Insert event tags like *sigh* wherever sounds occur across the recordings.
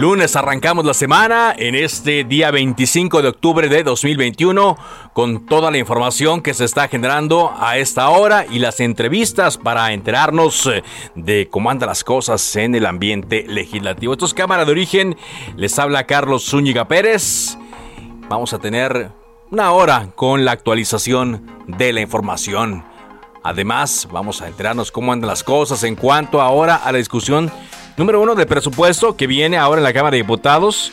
Lunes, arrancamos la semana en este día 25 de octubre de 2021 con toda la información que se está generando a esta hora y las entrevistas para enterarnos eh, de cómo andan las cosas en el ambiente legislativo. Esto es Cámara de Origen, les habla Carlos Zúñiga Pérez. Vamos a tener una hora con la actualización de la información. Además, vamos a enterarnos cómo andan las cosas en cuanto ahora a la discusión número uno de presupuesto que viene ahora en la Cámara de Diputados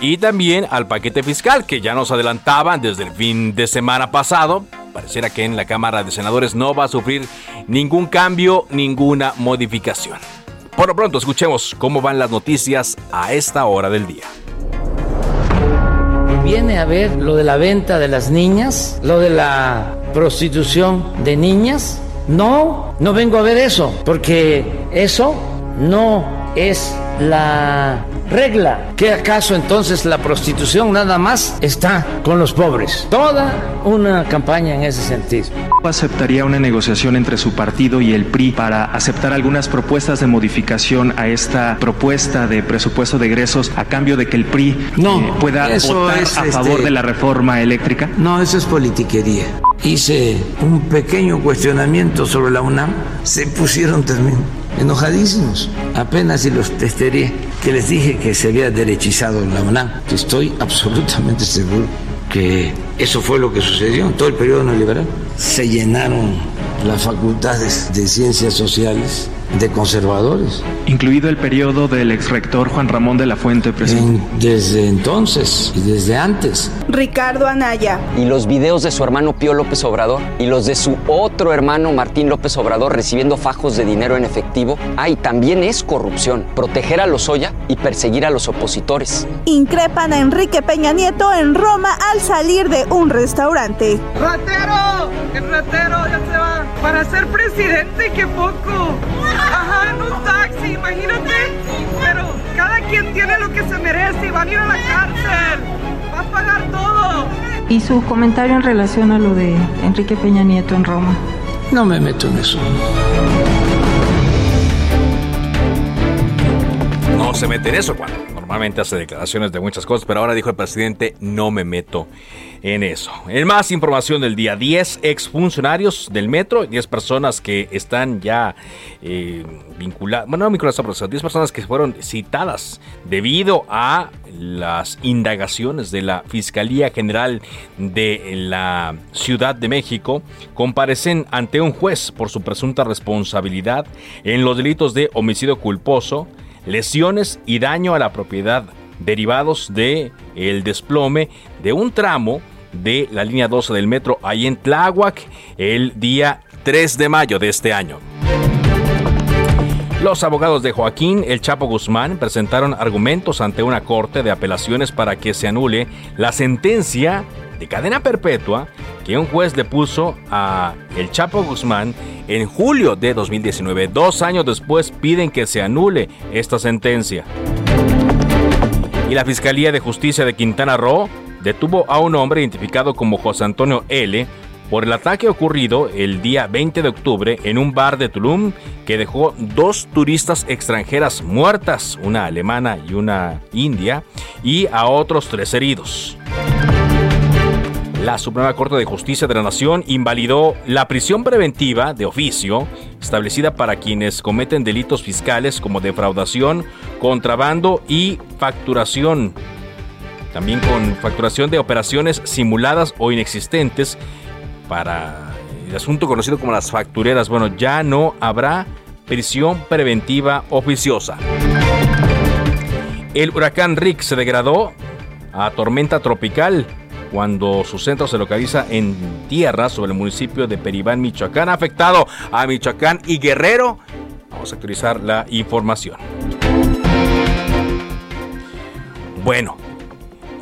y también al paquete fiscal que ya nos adelantaban desde el fin de semana pasado. Pareciera que en la Cámara de Senadores no va a sufrir ningún cambio, ninguna modificación. Por lo pronto, escuchemos cómo van las noticias a esta hora del día. Viene a ver lo de la venta de las niñas, lo de la prostitución de niñas. No, no vengo a ver eso, porque eso no es la regla. ¿Qué acaso entonces la prostitución nada más está con los pobres? Toda una campaña en ese sentido. ¿Aceptaría una negociación entre su partido y el PRI para aceptar algunas propuestas de modificación a esta propuesta de presupuesto de egresos a cambio de que el PRI no, eh, pueda votar es, a favor este, de la reforma eléctrica? No, eso es politiquería. Hice un pequeño cuestionamiento sobre la UNAM, se pusieron también enojadísimos. Apenas si los testeré que les dije que se había derechizado la UNAM, estoy absolutamente seguro que eso fue lo que sucedió en todo el periodo neoliberal. Se llenaron las facultades de ciencias sociales de conservadores. Incluido el periodo del ex rector Juan Ramón de la Fuente, presidente. En, desde entonces y desde antes. Ricardo Anaya. Y los videos de su hermano Pío López Obrador y los de su otro hermano Martín López Obrador recibiendo fajos de dinero en efectivo. Ay, también es corrupción. Proteger a los Oya y perseguir a los opositores. Increpan a Enrique Peña Nieto en Roma al salir de un restaurante. ¡Ratero! ¡El ratero ya se va! Para ser presidente, qué poco. Ajá, en un taxi, imagínate. Pero cada quien tiene lo que se merece y van a ir a la cárcel. Va a pagar todo. Y su comentario en relación a lo de Enrique Peña Nieto en Roma. No me meto en eso. No se mete en eso cuando normalmente hace declaraciones de muchas cosas, pero ahora dijo el presidente, no me meto en eso. En más información del día, 10 exfuncionarios del metro, 10 personas que están ya eh, vinculadas, bueno, no vinculadas a proceso, 10 personas que fueron citadas debido a las indagaciones de la Fiscalía General de la Ciudad de México, comparecen ante un juez por su presunta responsabilidad en los delitos de homicidio culposo, lesiones y daño a la propiedad derivados de el desplome de un tramo de la línea 12 del metro ahí en Tláhuac el día 3 de mayo de este año. Los abogados de Joaquín El Chapo Guzmán presentaron argumentos ante una corte de apelaciones para que se anule la sentencia de cadena perpetua que un juez le puso a El Chapo Guzmán en julio de 2019. Dos años después piden que se anule esta sentencia. Y la Fiscalía de Justicia de Quintana Roo detuvo a un hombre identificado como José Antonio L por el ataque ocurrido el día 20 de octubre en un bar de Tulum que dejó dos turistas extranjeras muertas, una alemana y una india, y a otros tres heridos. La Suprema Corte de Justicia de la Nación invalidó la prisión preventiva de oficio establecida para quienes cometen delitos fiscales como defraudación, contrabando y facturación también con facturación de operaciones simuladas o inexistentes para el asunto conocido como las factureras. Bueno, ya no habrá prisión preventiva oficiosa. El huracán Rick se degradó a tormenta tropical cuando su centro se localiza en tierra sobre el municipio de Peribán, Michoacán, afectado a Michoacán y Guerrero. Vamos a actualizar la información. Bueno,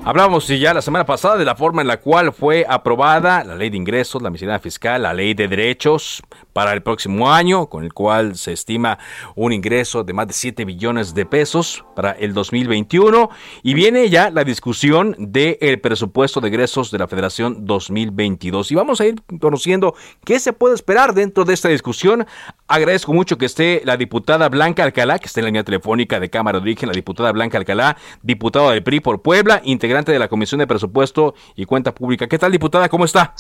Hablábamos ya la semana pasada de la forma en la cual fue aprobada la ley de ingresos, la miscelánea fiscal, la ley de derechos para el próximo año, con el cual se estima un ingreso de más de 7 billones de pesos para el 2021. Y viene ya la discusión del presupuesto de ingresos de la Federación 2022. Y vamos a ir conociendo qué se puede esperar dentro de esta discusión. Agradezco mucho que esté la diputada Blanca Alcalá, que está en la línea telefónica de Cámara de Origen, la diputada Blanca Alcalá, diputada del PRI por Puebla, integrante de la Comisión de Presupuesto y Cuenta Pública. ¿Qué tal, diputada? ¿Cómo está?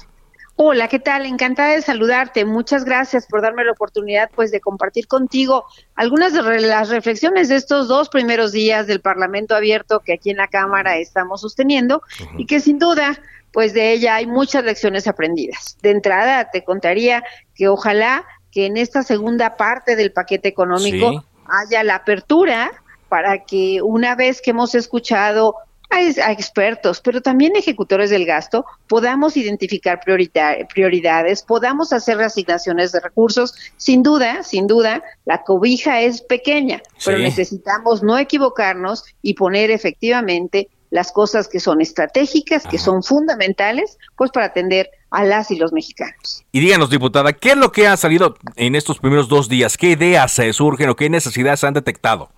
Hola, ¿qué tal? Encantada de saludarte. Muchas gracias por darme la oportunidad pues de compartir contigo algunas de las reflexiones de estos dos primeros días del Parlamento abierto que aquí en la Cámara estamos sosteniendo y que sin duda pues de ella hay muchas lecciones aprendidas. De entrada te contaría que ojalá que en esta segunda parte del paquete económico haya la apertura para que una vez que hemos escuchado a, expertos, pero también ejecutores del gasto, podamos identificar prioridades, podamos hacer reasignaciones de recursos. Sin duda, sin duda, la cobija es pequeña, pero necesitamos no equivocarnos y poner efectivamente las cosas que son estratégicas, que son fundamentales, pues para atender a las y los mexicanos. Y díganos, diputada, ¿qué es lo que ha salido en estos primeros dos días? ¿Qué ideas se surgen o qué necesidades se han detectado?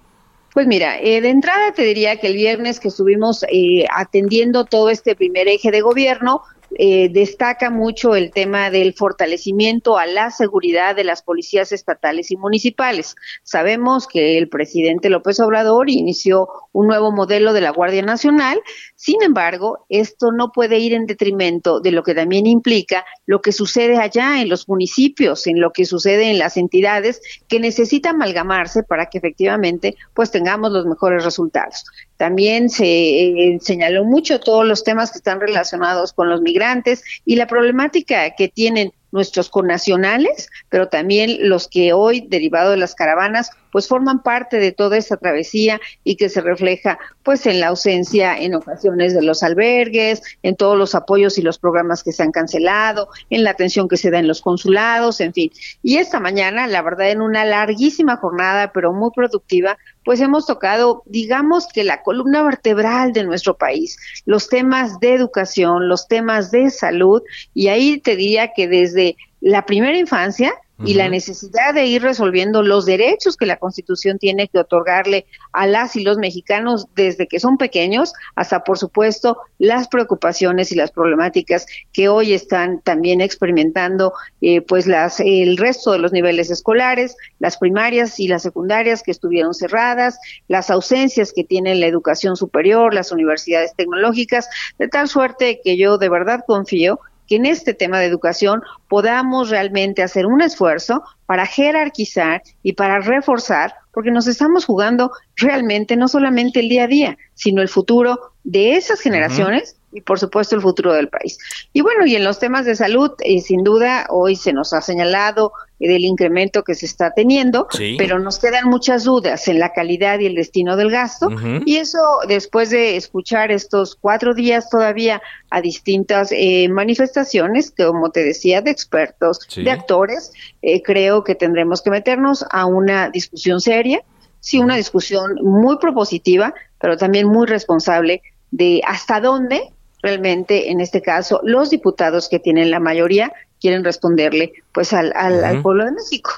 Pues mira, eh, de entrada te diría que el viernes que estuvimos eh, atendiendo todo este primer eje de gobierno, eh, destaca mucho el tema del fortalecimiento a la seguridad de las policías estatales y municipales. Sabemos que el presidente López Obrador inició un nuevo modelo de la Guardia Nacional, sin embargo, esto no puede ir en detrimento de lo que también implica lo que sucede allá en los municipios, en lo que sucede en las entidades que necesitan amalgamarse para que efectivamente pues tengamos los mejores resultados. También se eh, señaló mucho todos los temas que están relacionados con los migrantes y la problemática que tienen nuestros connacionales, pero también los que hoy, derivado de las caravanas, pues forman parte de toda esta travesía y que se refleja pues en la ausencia en ocasiones de los albergues, en todos los apoyos y los programas que se han cancelado, en la atención que se da en los consulados, en fin. Y esta mañana, la verdad, en una larguísima jornada, pero muy productiva, pues hemos tocado, digamos que la columna vertebral de nuestro país, los temas de educación, los temas de salud, y ahí te diría que desde la primera infancia y la necesidad de ir resolviendo los derechos que la Constitución tiene que otorgarle a las y los mexicanos desde que son pequeños hasta, por supuesto, las preocupaciones y las problemáticas que hoy están también experimentando eh, pues las el resto de los niveles escolares, las primarias y las secundarias que estuvieron cerradas, las ausencias que tiene la educación superior, las universidades tecnológicas, de tal suerte que yo de verdad confío que en este tema de educación podamos realmente hacer un esfuerzo para jerarquizar y para reforzar, porque nos estamos jugando realmente no solamente el día a día, sino el futuro de esas generaciones y por supuesto el futuro del país. Y bueno, y en los temas de salud, eh, sin duda, hoy se nos ha señalado eh, del incremento que se está teniendo, pero nos quedan muchas dudas en la calidad y el destino del gasto. Y eso, después de escuchar estos cuatro días todavía a distintas eh, manifestaciones, como te decía, de expertos, de actores, creo que tendremos que meternos a una discusión seria, sí, una discusión muy propositiva, pero también muy responsable de hasta dónde realmente en este caso los diputados que tienen la mayoría quieren responderle pues al, al, pueblo de México.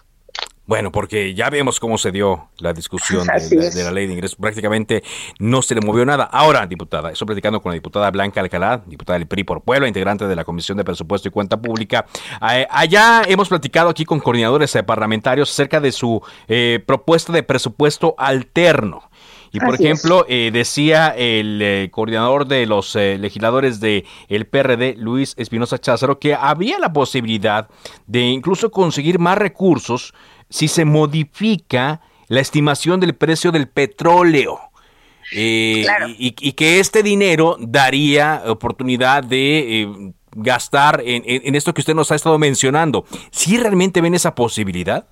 Bueno, porque ya vemos cómo se dio la discusión *laughs* de la, ley de ingresos. Prácticamente no se le movió nada. Ahora, diputada, estoy platicando con la diputada Blanca Alcalá, diputada del PRI por Puebla, integrante de la Comisión de Presupuesto y Cuenta Pública. Eh, allá hemos platicado aquí con coordinadores parlamentarios acerca de su eh, propuesta de presupuesto alterno. Y por ejemplo, eh, decía el eh, coordinador de los eh, legisladores del el PRD, Luis Espinosa Cházaro, que había la posibilidad de incluso conseguir más recursos si se modifica la estimación del precio del petróleo. eh, y, que este dinero daría oportunidad de gastar en, esto que usted nos ha estado mencionando. ¿Sí realmente ven esa posibilidad?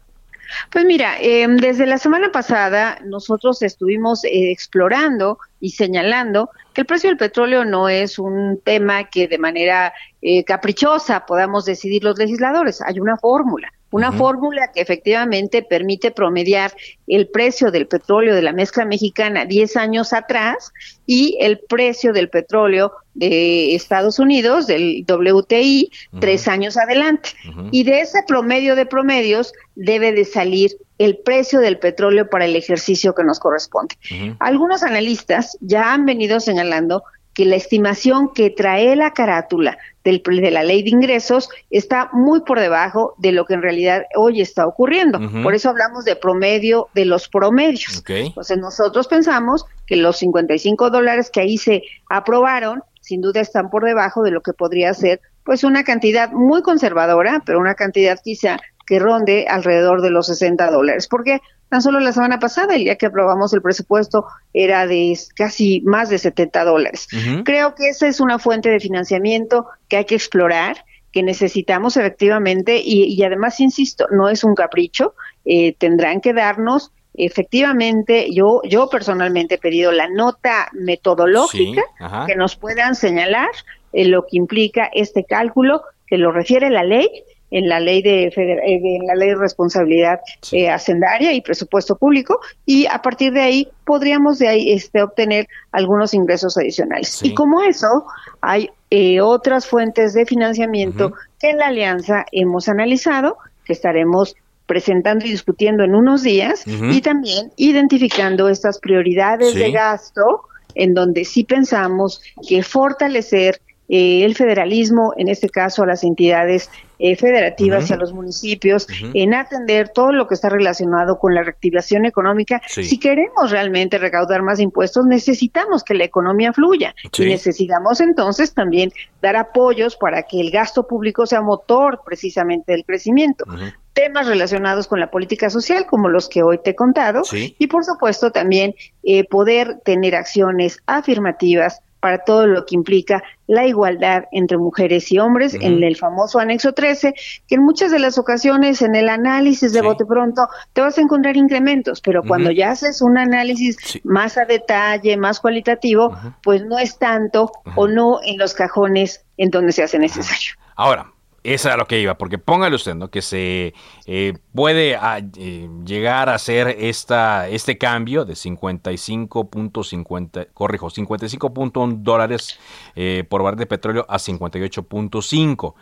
Pues mira, em, desde la semana pasada nosotros estuvimos eh, explorando y señalando que el precio del petróleo no es un tema que de manera eh, caprichosa podamos decidir los legisladores. Hay una fórmula. Una fórmula que efectivamente permite promediar el precio del petróleo de la mezcla mexicana 10 años atrás y el precio del petróleo de Estados Unidos, del WTI, tres años adelante. Y de ese promedio de promedios debe de salir el precio del petróleo para el ejercicio que nos corresponde. Algunos analistas ya han venido señalando que la estimación que trae la carátula del, de la ley de ingresos está muy por debajo de lo que en realidad hoy está ocurriendo. Por eso hablamos de promedio de los promedios. Entonces nosotros pensamos que los 55 dólares que ahí se aprobaron, sin duda están por debajo de lo que podría ser pues una cantidad muy conservadora, pero una cantidad quizá que ronde alrededor de los 60 dólares. Porque tan solo la semana pasada, el día que aprobamos el presupuesto, era de casi más de 70 dólares. Creo que esa es una fuente de financiamiento que hay que explorar que necesitamos efectivamente y, además, insisto, no es un capricho, eh, tendrán que darnos efectivamente, yo, yo personalmente he pedido la nota metodológica que nos puedan señalar eh, lo que implica este cálculo, que lo refiere la ley en la ley de, eh, la ley de responsabilidad eh, hacendaria y presupuesto público y a partir de ahí podríamos de ahí este obtener algunos ingresos adicionales. Y como eso hay eh, otras fuentes de financiamiento que en la alianza hemos analizado que estaremos presentando y discutiendo en unos días y también identificando estas prioridades de gasto en donde sí pensamos que fortalecer eh, el federalismo, en este caso a las entidades eh, federativas y a los municipios, en atender todo lo que está relacionado con la reactivación económica. Si queremos realmente recaudar más impuestos, necesitamos que la economía fluya. Y necesitamos entonces también dar apoyos para que el gasto público sea motor precisamente del crecimiento. temas relacionados con la política social, como los que hoy te he contado, y por supuesto también eh, poder tener acciones afirmativas para todo lo que implica la igualdad entre mujeres y hombres en el famoso anexo 13, que en muchas de las ocasiones en el análisis de bote pronto te vas a encontrar incrementos, pero cuando ya haces un análisis más a detalle, más cualitativo, pues no es tanto o no en los cajones en donde se hace necesario. Ahora, esa era lo que iba, porque póngale usted, ¿no? Que se eh, puede ah, eh, llegar a hacer esta, este cambio de 55.50, corrijo, 55.1 dólares eh, por barril de petróleo a 58.5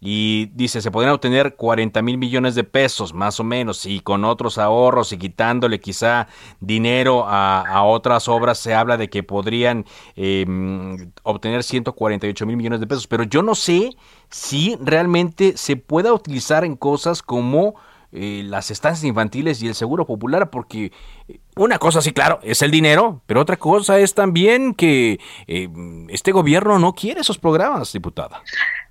y dice, se podrían obtener 40 mil millones de pesos, más o menos, y con otros ahorros y quitándole quizá dinero a, otras obras, se habla de que podrían em, obtener 148 mil millones de pesos, pero yo no sé si realmente se pueda utilizar en cosas como... Eh, las estancias infantiles y el seguro popular, porque eh, una cosa sí, claro, es el dinero, pero otra cosa es también que eh, este gobierno no quiere esos programas, diputada.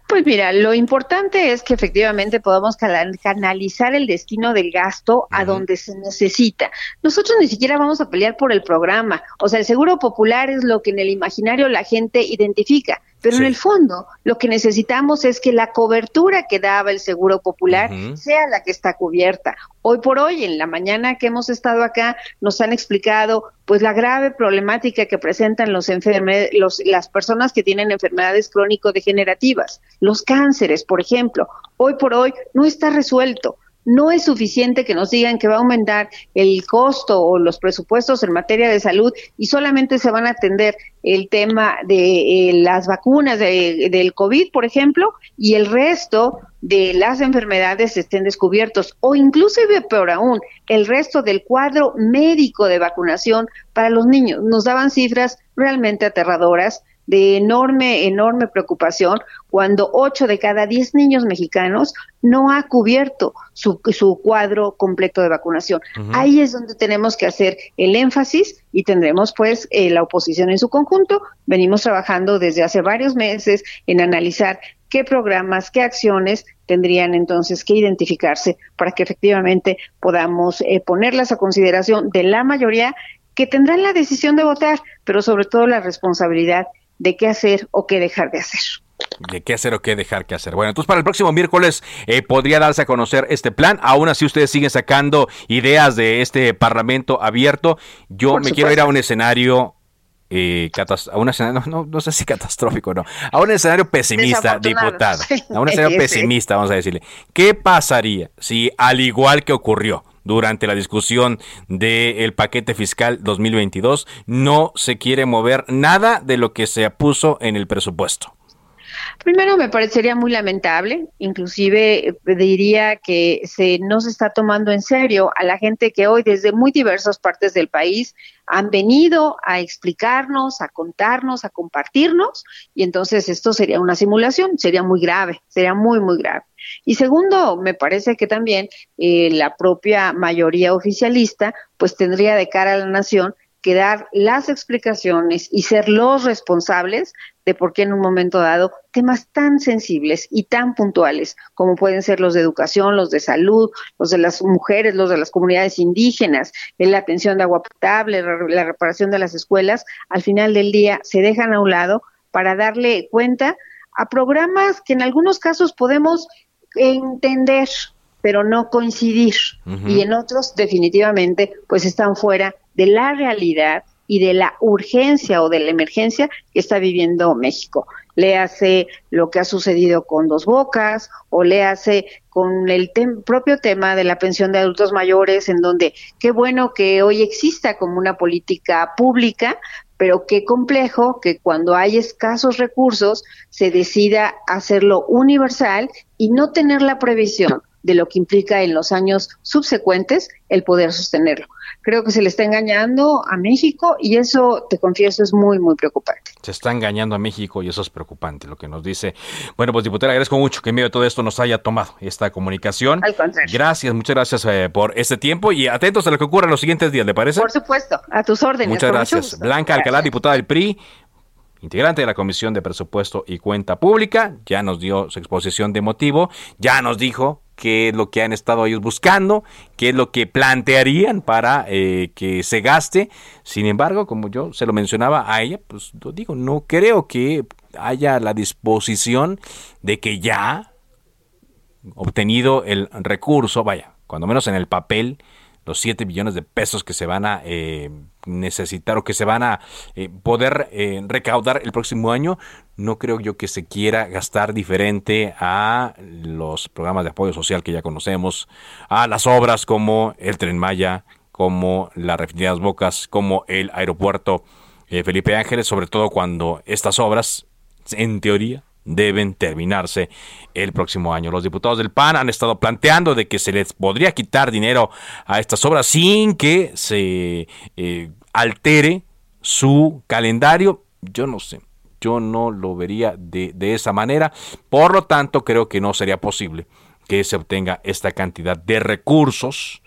Pues mira, lo importante es que efectivamente podamos canalizar el destino del gasto a donde se necesita. Nosotros ni siquiera vamos a pelear por el programa. O sea, el seguro popular es lo que en el imaginario la gente identifica. Pero en el fondo, lo que necesitamos es que la cobertura que daba el Seguro Popular sea la que está cubierta. Hoy por hoy, en la mañana que hemos estado acá, nos han explicado pues la grave problemática que presentan los los, las personas que tienen enfermedades crónico-degenerativas, los cánceres, por ejemplo. Hoy por hoy no está resuelto. No es suficiente que nos digan que va a aumentar el costo o los presupuestos en materia de salud y solamente se van a atender el tema de eh, las vacunas del COVID, por ejemplo, y el resto de las enfermedades estén descubiertos o inclusive peor aún, el resto del cuadro médico de vacunación para los niños. Nos daban cifras realmente aterradoras de enorme, enorme preocupación cuando 8 de cada 10 niños mexicanos no ha cubierto su, su cuadro completo de vacunación. Ahí es donde tenemos que hacer el énfasis y tendremos pues eh, la oposición en su conjunto. Venimos trabajando desde hace varios meses en analizar qué programas, qué acciones tendrían entonces que identificarse para que efectivamente podamos eh, ponerlas a consideración de la mayoría que tendrán la decisión de votar, pero sobre todo la responsabilidad de qué hacer o qué dejar de hacer de qué hacer o qué dejar que hacer. Bueno, entonces para el próximo miércoles eh, podría darse a conocer este plan. Aún así ustedes siguen sacando ideas de este parlamento abierto. Yo me quiero ir a un escenario eh, a un escenario, no, no, sé si *laughs* catastrófico no, a un escenario pesimista, diputada, *laughs* a un escenario pesimista, vamos a decirle. ¿Qué pasaría si, al igual que ocurrió durante la discusión del paquete fiscal 2022, no se quiere mover nada de lo que se puso en el presupuesto? Primero, me parecería muy lamentable, inclusive eh, diría que se, no se está tomando en serio a la gente que hoy desde muy diversas partes del país han venido a explicarnos, a contarnos, a compartirnos, y entonces esto sería una simulación, sería muy grave, sería muy, muy grave. Y segundo, me parece que también eh, la propia mayoría oficialista pues tendría de cara a la nación que dar las explicaciones y ser los responsables de por qué en un momento dado temas tan sensibles y tan puntuales como pueden ser los de educación, los de salud, los de las mujeres, los de las comunidades indígenas, la atención de agua potable, la reparación de las escuelas, al final del día se dejan a un lado para darle cuenta a programas que en algunos casos podemos entender, pero no coincidir, y en otros definitivamente pues están fuera de la realidad y de la urgencia o de la emergencia que está viviendo México. Le hace lo que ha sucedido con Dos Bocas o le hace con el propio tema de la pensión de adultos mayores, en donde qué bueno que hoy exista como una política pública, pero qué complejo que cuando hay escasos recursos se decida hacerlo universal y no tener la previsión de lo que implica en los años subsecuentes el poder sostenerlo. Creo que se le está engañando a México y eso, te confieso, es muy, muy preocupante. Se está engañando a México y eso es preocupante lo que nos dice. Bueno, pues diputada, agradezco mucho que en medio de todo esto nos haya tomado esta comunicación. Al contrario. Gracias, muchas gracias eh, por este tiempo y atentos a lo que ocurra en los siguientes días, ¿le parece? Por supuesto, a tus órdenes. Muchas gracias. Blanca Alcalá, diputada del PRI integrante de la Comisión de Presupuesto y Cuenta Pública, ya nos dio su exposición de motivo, ya nos dijo qué es lo que han estado ellos buscando, qué es lo que plantearían para eh, que se gaste. Sin embargo, como yo se lo mencionaba a ella, pues lo digo, no creo que haya la disposición de que ya obtenido el recurso, vaya, cuando menos en el papel, los 7 billones de pesos que se van a eh, necesitar o que se van a eh, poder eh, recaudar el próximo año, no creo yo que se quiera gastar diferente a los programas de apoyo social que ya conocemos, a las obras como el Tren Maya, como la refinería Bocas, como el aeropuerto Felipe Ángeles, sobre todo cuando estas obras, en teoría, deben terminarse el próximo año. Los diputados del PAN han estado planteando de que se les podría quitar dinero a estas obras sin que se eh, altere su calendario. Yo no sé, yo no lo vería de, de esa manera. Por lo tanto, creo que no sería posible que se obtenga esta cantidad de recursos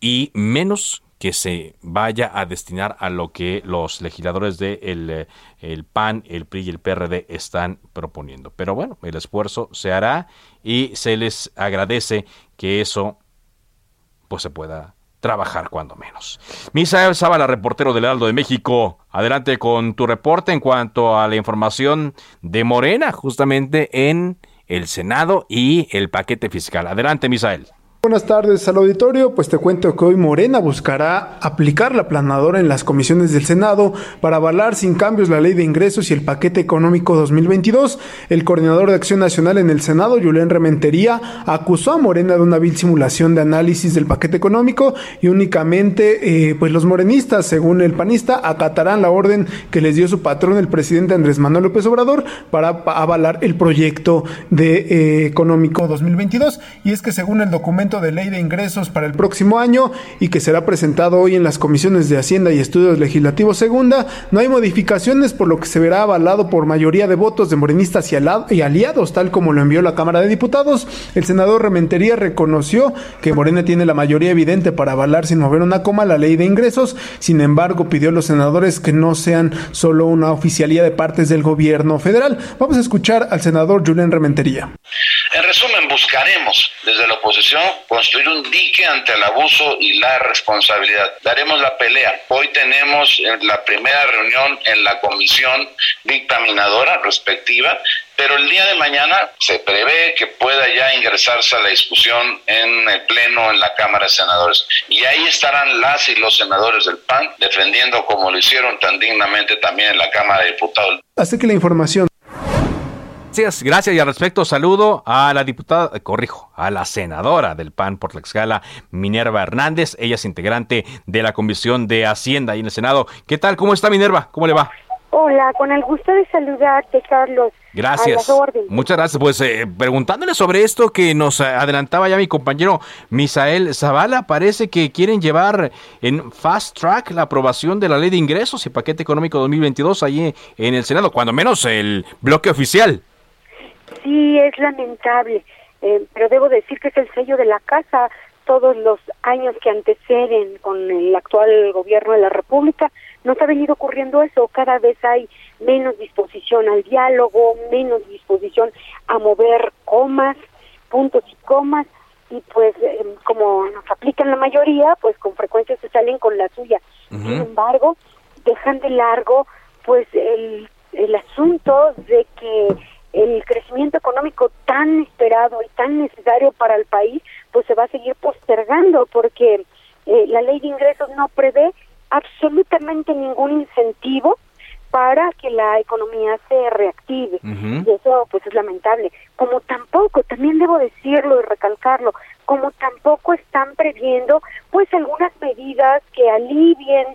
y menos que se vaya a destinar a lo que los legisladores de eh, el, PAN, el PRI y el PRD están proponiendo. Pero bueno, el esfuerzo se hará y se les agradece que eso pues se pueda trabajar cuando menos. Misael Sábala, reportero del Aldo de México, adelante con tu reporte en cuanto a la información de Morena, justamente en el Senado y el paquete fiscal. Adelante, Misael. Buenas tardes al auditorio, pues te cuento que hoy Morena buscará aplicar la planadora en las comisiones del Senado para avalar sin cambios la ley de ingresos y el paquete económico 2022. El coordinador de Acción Nacional en el Senado, Julián Rementería, acusó a Morena de una vil simulación de análisis del paquete económico y únicamente eh, pues los morenistas, según el panista, acatarán la orden que les dio su patrón, el presidente Andrés Manuel López Obrador, para avalar el proyecto de eh, económico 2022. Y es que según el documento de ley de ingresos para el próximo año y que será presentado hoy en las comisiones de Hacienda y Estudios Legislativos Segunda, no hay modificaciones por lo que se verá avalado por mayoría de votos de morenistas y aliados, tal como lo envió la Cámara de Diputados. El senador Rementería reconoció que Morena tiene la mayoría evidente para avalar sin mover una coma la ley de ingresos, sin embargo pidió a los senadores que no sean solo una oficialía de partes del gobierno federal. Vamos a escuchar al senador Julián Rementería. En resumen, buscaremos desde la oposición construir un dique ante el abuso y la responsabilidad. Daremos la pelea. Hoy tenemos la primera reunión en la comisión dictaminadora respectiva pero el día de mañana se prevé que pueda ya ingresarse a la discusión en el Pleno, en la Cámara de Senadores. Y ahí estarán las y los senadores del PAN defendiendo, como lo hicieron tan dignamente también en la Cámara de Diputados. Así que la información. Gracias, gracias. Y al respecto, saludo a la diputada, eh, corrijo, a la senadora del PAN por la escala, Minerva Hernández. Ella es integrante de la Comisión de Hacienda y en el Senado. ¿Qué tal? ¿Cómo está Minerva? ¿Cómo le va? Hola, con el gusto de saludarte, Carlos. Gracias. Muchas gracias. Pues eh, preguntándole sobre esto que nos adelantaba ya mi compañero Misael Zavala, parece que quieren llevar en fast track la aprobación de la ley de ingresos y paquete económico 2022 allí en el Senado, cuando menos el bloque oficial. Sí, es lamentable, eh, pero debo decir que es el sello de la casa. Todos los años que anteceden con el actual gobierno de la República, nos ha venido ocurriendo eso. Cada vez hay menos disposición al diálogo, menos disposición a mover comas, puntos y comas, y pues eh, como nos aplican la mayoría, pues con frecuencia se salen con la suya. Sin embargo, dejan de largo pues el, el asunto de que el crecimiento económico tan esperado y tan necesario para el país, pues se va a seguir postergando porque eh, la ley de ingresos no prevé absolutamente ningún incentivo para que la economía se reactive. Y eso pues es lamentable. Como tampoco también debo decirlo y recalcarlo como tampoco están previendo pues algunas medidas que alivien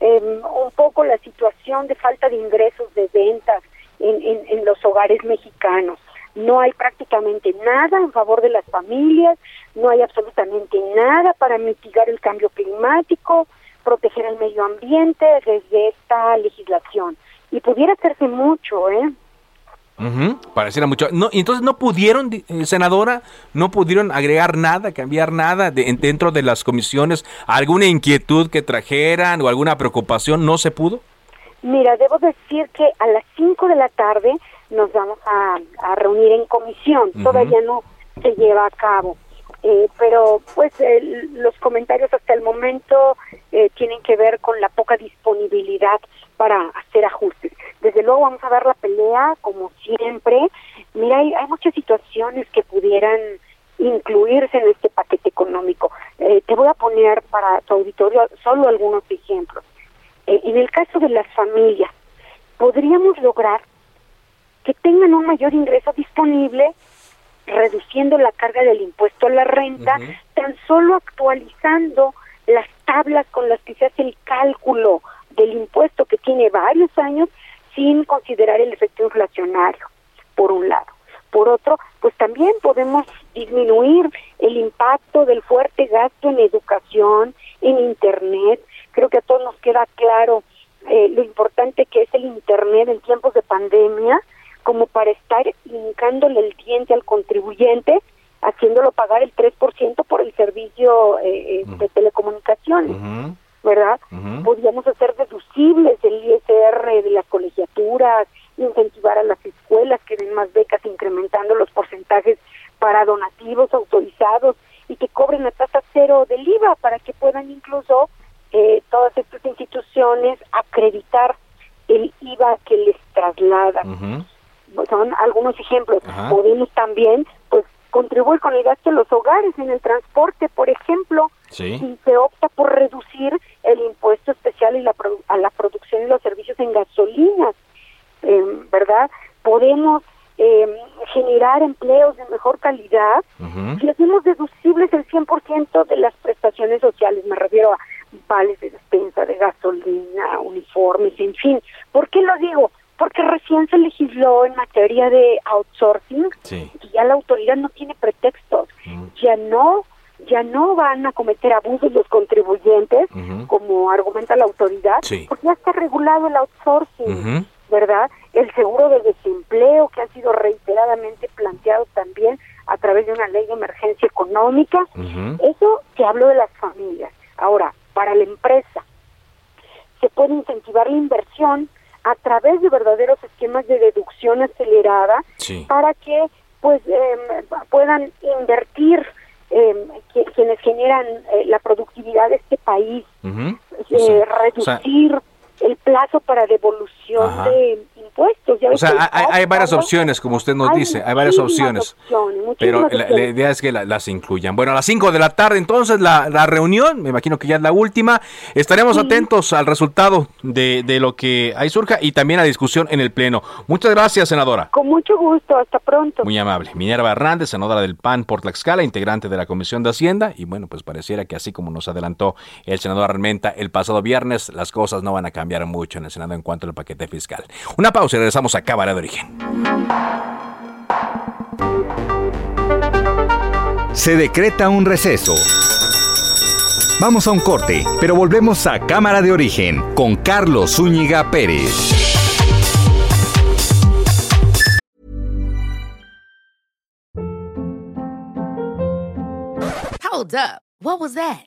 em, un poco la situación de falta de ingresos de ventas en, en, los hogares mexicanos no hay prácticamente nada en favor de las familias, no hay absolutamente nada para mitigar el cambio climático, proteger el medio ambiente desde esta legislación. Y pudiera hacerse mucho, ¿eh? pareciera mucho. No, entonces no pudieron, eh, senadora, no pudieron agregar nada, cambiar nada de, dentro de las comisiones, alguna inquietud que trajeran o alguna preocupación, ¿no se pudo? Mira, debo decir que a las 5 de la tarde nos vamos a, reunir en comisión, todavía no se lleva a cabo. Eh, pero pues los comentarios hasta el momento eh, tienen que ver con la poca disponibilidad para hacer ajustes. Desde luego vamos a dar la pelea como siempre. Mira, hay, muchas situaciones que pudieran incluirse en este paquete económico. Eh, te voy a poner para tu auditorio solo algunos ejemplos. En el caso de las familias, podríamos lograr que tengan un mayor ingreso disponible reduciendo la carga del impuesto a la renta, tan solo actualizando las tablas con las que se hace el cálculo del impuesto que tiene varios años sin considerar el efecto inflacionario, por un lado. Por otro, pues también podemos disminuir el impacto del fuerte gasto en educación, en Internet. Creo que a todos nos queda claro eh, lo importante que es el Internet en tiempos de pandemia, como para estar hincándole el diente al contribuyente, haciéndolo pagar el 3% por el servicio eh, eh, de telecomunicaciones, ¿verdad? Podríamos hacer deducibles el ISR de las colegiaturas, incentivar a las escuelas que den más becas incrementando los porcentajes para donativos autorizados y que cobren la tasa cero del IVA para que puedan incluso eh, todas estas instituciones acreditar el IVA que les trasladan son algunos ejemplos. Podemos también pues contribuir con el gasto de los hogares en el transporte, por ejemplo, si se opta por reducir el impuesto especial y la a la producción y los servicios en gasolinas, em, ¿verdad? Podemos em, generar empleos de mejor calidad si hacemos deducibles el 100% de las prestaciones sociales, me refiero a vales de despensa, de gasolina, uniformes, en fin. ¿Por qué lo digo? porque recién se legisló en materia de outsourcing y ya la autoridad no tiene pretextos, mm. ya no ya no van a cometer abusos los contribuyentes, como argumenta la autoridad, porque ya está regulado el outsourcing, ¿verdad? El seguro de desempleo que ha sido reiteradamente planteado también a través de una ley de emergencia económica, eso se habló de las familias. Ahora, para la empresa, se puede incentivar la inversión a través de verdaderos esquemas de deducción acelerada para que pues em, puedan invertir em, quienes generan eh, la productividad de este país, eh, reducir el plazo para devolución de impuestos. o sea, hay, varias opciones, como usted nos dice, hay varias opciones. pero la, idea es que las incluyan. Bueno, a las 5 de la tarde, entonces, la, reunión, me imagino que ya es la última. Estaremos atentos al resultado de, de lo que ahí surja y también a la discusión en el Pleno. Muchas gracias, senadora. Con mucho gusto, hasta pronto. Muy amable. Minerva Hernández, senadora del PAN por Tlaxcala, integrante de la Comisión de Hacienda. Y bueno, pues pareciera que así como nos adelantó el senador Armenta el pasado viernes, las cosas no van a cambiar mucho en el Senado en cuanto al paquete fiscal. Una pausa y regresamos a Cámara de Origen. Se decreta un receso. Vamos a un corte, pero volvemos a Cámara de Origen con Carlos Zúñiga Pérez. Hold up. What was that?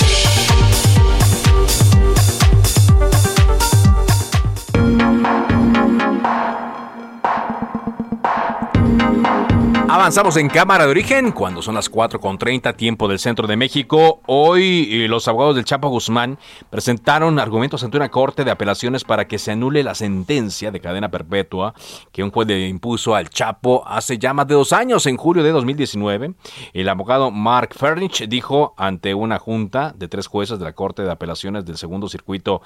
Avanzamos en Cámara de Origen cuando son las 4.30 tiempo del centro de México. Hoy eh, los abogados del Chapo Guzmán presentaron argumentos ante una corte de apelaciones para que se anule la sentencia de cadena perpetua que un juez le impuso al Chapo hace ya más de dos años, en julio de 2019. El abogado Mark Fernich dijo ante una junta de tres jueces de la Corte de Apelaciones del Segundo Circuito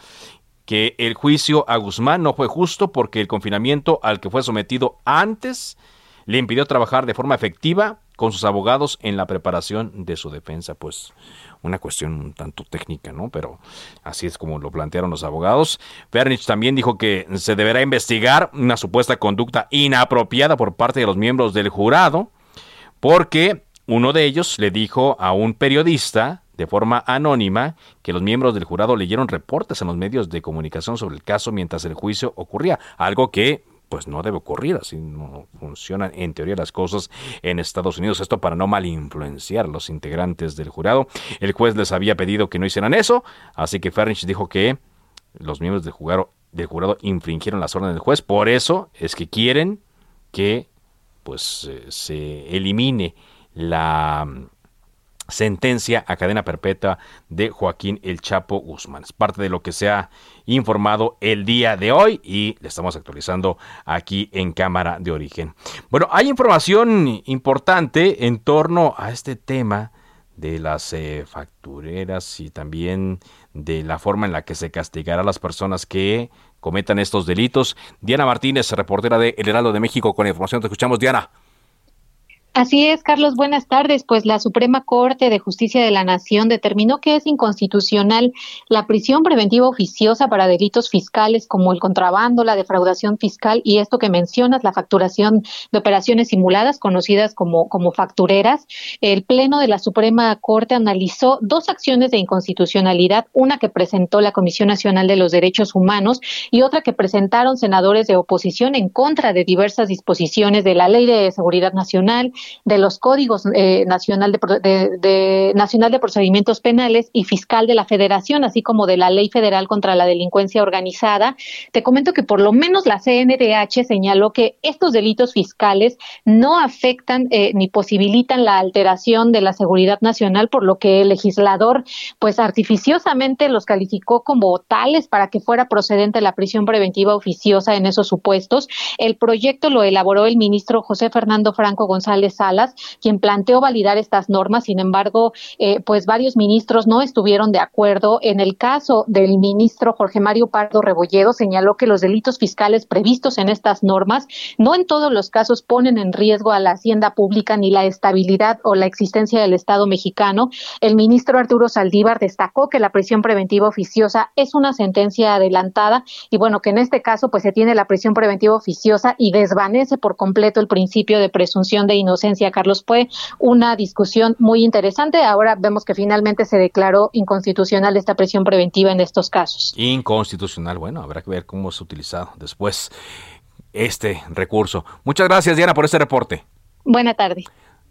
que el juicio a Guzmán no fue justo porque el confinamiento al que fue sometido antes le impidió trabajar de forma efectiva con sus abogados en la preparación de su defensa. Pues una cuestión un tanto técnica, ¿no? Pero así es como lo plantearon los abogados. Fernich también dijo que se deberá investigar una supuesta conducta inapropiada por parte de los miembros del jurado, porque uno de ellos le dijo a un periodista de forma anónima que los miembros del jurado leyeron reportes en los medios de comunicación sobre el caso mientras el juicio ocurría, algo que pues no debe ocurrir, así no funcionan en teoría las cosas en Estados Unidos. Esto para no mal influenciar a los integrantes del jurado. El juez les había pedido que no hicieran eso, así que Fernich dijo que los miembros del jurado, del jurado infringieron las órdenes del juez, por eso es que quieren que pues eh, se elimine la sentencia a cadena perpetua de Joaquín El Chapo Guzmán. Es parte de lo que se ha informado el día de hoy y le estamos actualizando aquí en Cámara de Origen. Bueno, hay información importante en torno a este tema de las eh, factureras y también de la forma en la que se castigará a las personas que cometan estos delitos. Diana Martínez, reportera de El Heraldo de México, con información. Te escuchamos, Diana. Así es, Carlos, buenas tardes. Pues la Suprema Corte de Justicia de la Nación determinó que es inconstitucional la prisión preventiva oficiosa para delitos fiscales como el contrabando, la defraudación fiscal y esto que mencionas, la facturación de operaciones simuladas, conocidas como, como factureras. El Pleno de la Suprema Corte analizó dos acciones de inconstitucionalidad, una que presentó la Comisión Nacional de los Derechos Humanos y otra que presentaron senadores de oposición en contra de diversas disposiciones de la Ley de Seguridad Nacional, de los códigos eh, nacional de, nacional de procedimientos penales y fiscal de la Federación, así como de la Ley Federal contra la Delincuencia Organizada. Te comento que por lo menos la CNDH señaló que estos delitos fiscales no afectan eh, ni posibilitan la alteración de la seguridad nacional, por lo que el legislador, pues artificiosamente los calificó como tales para que fuera procedente la prisión preventiva oficiosa en esos supuestos. El proyecto lo elaboró el ministro José Fernando Franco González Salas, quien planteó validar estas normas. Sin embargo, eh, pues varios ministros no estuvieron de acuerdo. En el caso del ministro Jorge Mario Pardo Rebolledo, señaló que los delitos fiscales previstos en estas normas no en todos los casos ponen en riesgo a la hacienda pública ni la estabilidad o la existencia del Estado mexicano. El ministro Arturo Saldívar destacó que la prisión preventiva oficiosa es una sentencia adelantada y bueno, que en este caso pues se tiene la prisión preventiva oficiosa y desvanece por completo el principio de presunción de inocencia. Carlos, fue una discusión muy interesante. Ahora vemos que finalmente se declaró inconstitucional esta prisión preventiva en estos casos. Inconstitucional, bueno, habrá que ver cómo es utilizado después este recurso. Muchas gracias, Diana, por este reporte. Buena tarde.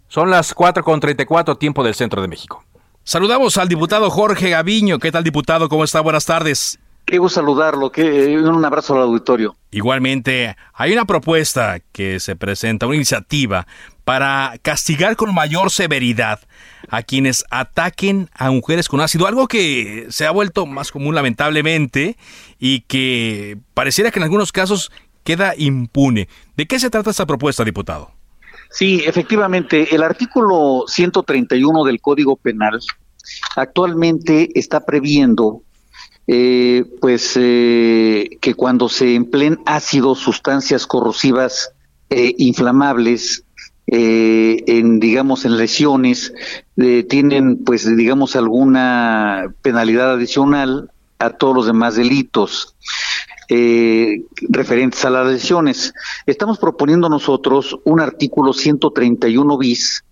Son las 4.34, tiempo del centro de México. Saludamos al diputado Jorge Gaviño. ¿Qué tal, diputado? ¿Cómo está? Buenas tardes. Qué gusto saludarlo, que un abrazo al auditorio. Igualmente, hay una propuesta que se presenta, una iniciativa para castigar con mayor severidad a quienes ataquen a mujeres con ácido, algo que se ha vuelto más común lamentablemente y que pareciera que en algunos casos queda impune. ¿De qué se trata esta propuesta, diputado? Sí, efectivamente, el artículo 131 del Código Penal actualmente está previendo eh, pues eh, que cuando se empleen ácidos, sustancias corrosivas e inflamables en digamos en lesiones tienen pues digamos alguna penalidad adicional a todos los demás delitos referentes a las lesiones. Estamos proponiendo nosotros un artículo 131 bis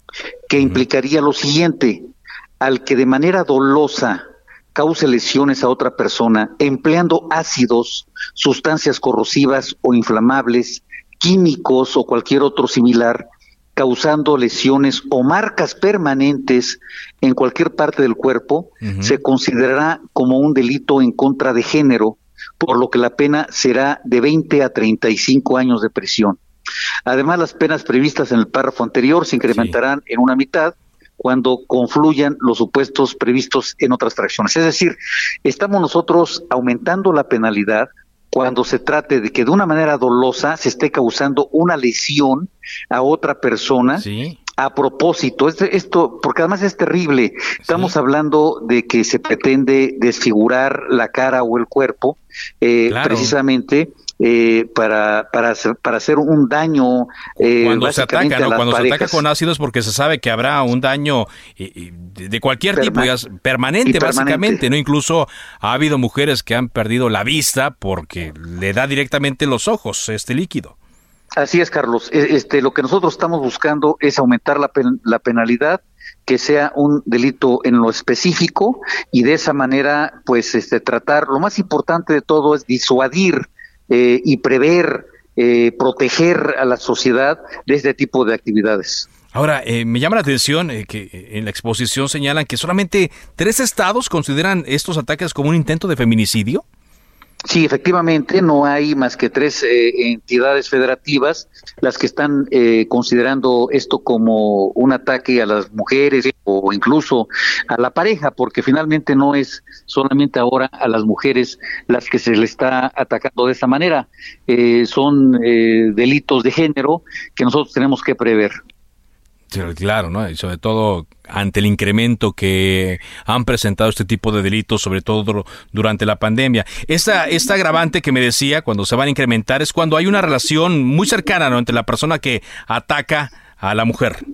que implicaría lo siguiente, al que de manera dolosa cause lesiones a otra persona empleando ácidos, sustancias corrosivas o inflamables, químicos o cualquier otro similar, causando lesiones o marcas permanentes en cualquier parte del cuerpo, se considerará como un delito en contra de género, por lo que la pena será de 20 a 35 años de prisión. Además, las penas previstas en el párrafo anterior se incrementarán en una mitad cuando confluyan los supuestos previstos en otras fracciones. Es decir, estamos nosotros aumentando la penalidad cuando se trate de que de una manera dolosa se esté causando una lesión a otra persona. A propósito, esto, porque además es terrible, estamos hablando de que se pretende desfigurar la cara o el cuerpo, eh, precisamente eh, para, para, para hacer un daño. Eh, cuando se ataca, ¿no? Cuando se ataca con ácidos porque se sabe que habrá un daño de cualquier tipo, permanente, básicamente, ¿no? Incluso ha habido mujeres que han perdido la vista porque le da directamente los ojos este líquido. Así es, Carlos. E, este, lo que nosotros estamos buscando es aumentar la, la penalidad que sea un delito en lo específico y de esa manera pues este tratar lo más importante de todo es disuadir eh, y prever, eh, proteger a la sociedad de este tipo de actividades. Ahora, eh, me llama la atención que en la exposición señalan que solamente tres estados consideran estos ataques como un intento de feminicidio. Sí, efectivamente, no hay más que tres eh, entidades federativas las que están eh, considerando esto como un ataque a las mujeres o incluso a la pareja, porque finalmente no es solamente ahora a las mujeres las que se le está atacando de esa manera, eh, son delitos de género que nosotros tenemos que prever. Claro, ¿no? Y sobre todo ante el incremento que han presentado este tipo de delitos, sobre todo durante la pandemia. Esta, esta agravante que me decía, cuando se van a incrementar, es cuando hay una relación muy cercana ¿no? entre la persona que ataca a la mujer.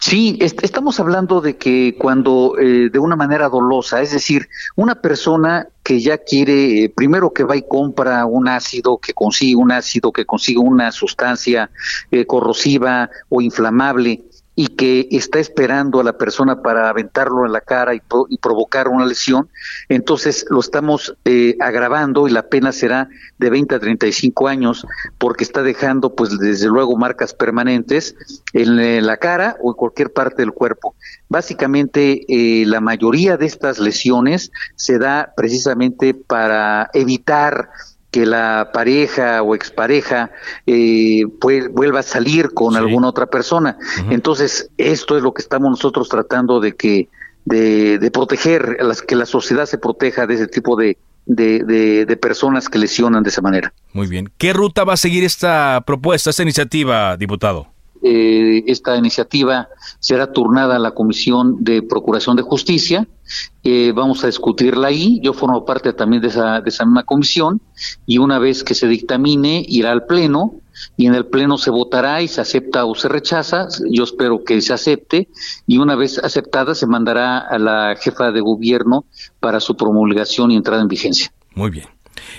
Sí, estamos hablando de que cuando eh, de una manera dolosa, es decir, una persona que ya quiere, eh, primero que va y compra un ácido, que consigue un ácido, que consigue una sustancia eh, corrosiva o inflamable, y que está esperando a la persona para aventarlo en la cara y, provocar una lesión, entonces lo estamos eh, agravando y la pena será de 20 a 35 años porque está dejando pues desde luego marcas permanentes en la cara o en cualquier parte del cuerpo. Básicamente eh, la mayoría de estas lesiones se da precisamente para evitar que la pareja o expareja eh, vuelva a salir con alguna otra persona. Entonces, esto es lo que estamos nosotros tratando de que de, proteger, las, que la sociedad se proteja de ese tipo de, de, de, personas que lesionan de esa manera. Muy bien. ¿Qué ruta va a seguir esta propuesta, esta iniciativa, diputado? Eh, esta iniciativa será turnada a la Comisión de Procuración de Justicia. Eh, vamos a discutirla ahí. Yo formo parte también de esa, de esa misma comisión y una vez que se dictamine irá al Pleno y en el Pleno se votará y se acepta o se rechaza. Yo espero que se acepte y una vez aceptada se mandará a la jefa de gobierno para su promulgación y entrada en vigencia. Muy bien.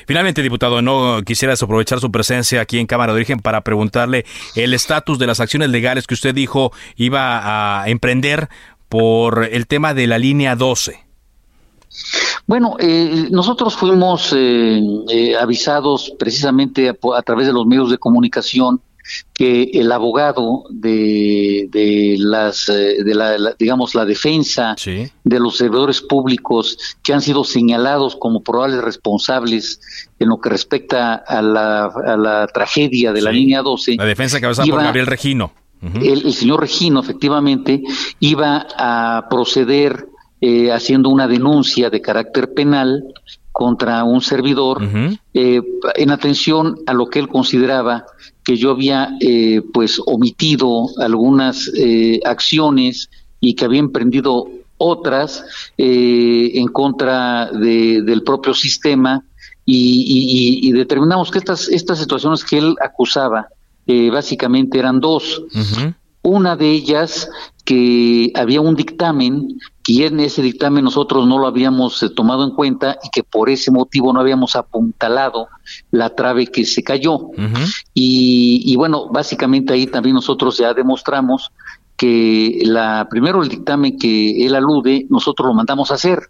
Finalmente, diputado, no quisiera aprovechar su presencia aquí en Cámara de Origen para preguntarle el estatus de las acciones legales que usted dijo iba a emprender por el tema de la línea 12. Bueno, eh, nosotros fuimos eh, eh, avisados precisamente a, través de los medios de comunicación que el abogado de, de las eh, de la, digamos la defensa de los servidores públicos que han sido señalados como probables responsables en lo que respecta a la, a la tragedia de la línea 12 la defensa que por Gabriel Regino. El, señor Regino efectivamente iba a proceder eh, haciendo una denuncia de carácter penal contra un servidor eh, en atención a lo que él consideraba que yo había eh, pues omitido algunas eh, acciones y que había emprendido otras eh, en contra de, del propio sistema y, determinamos que estas, estas situaciones que él acusaba básicamente eran dos. Una de ellas que había un dictamen que en ese dictamen nosotros no lo habíamos eh, tomado en cuenta y que por ese motivo no habíamos apuntalado la trave que se cayó. y, bueno, básicamente ahí también nosotros ya demostramos que la primero el dictamen que él alude, nosotros lo mandamos a hacer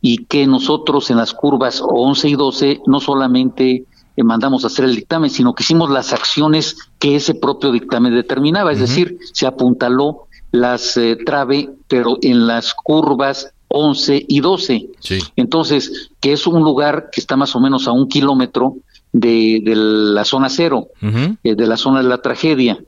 y que nosotros en las curvas 11 y 12 no solamente eh, mandamos a hacer el dictamen, sino que hicimos las acciones que ese propio dictamen determinaba, es decir, se apuntaló las eh, trave, pero en las curvas 11 y 12. Entonces, que es un lugar que está más o menos a un kilómetro de, la zona cero, eh, de la zona de la tragedia.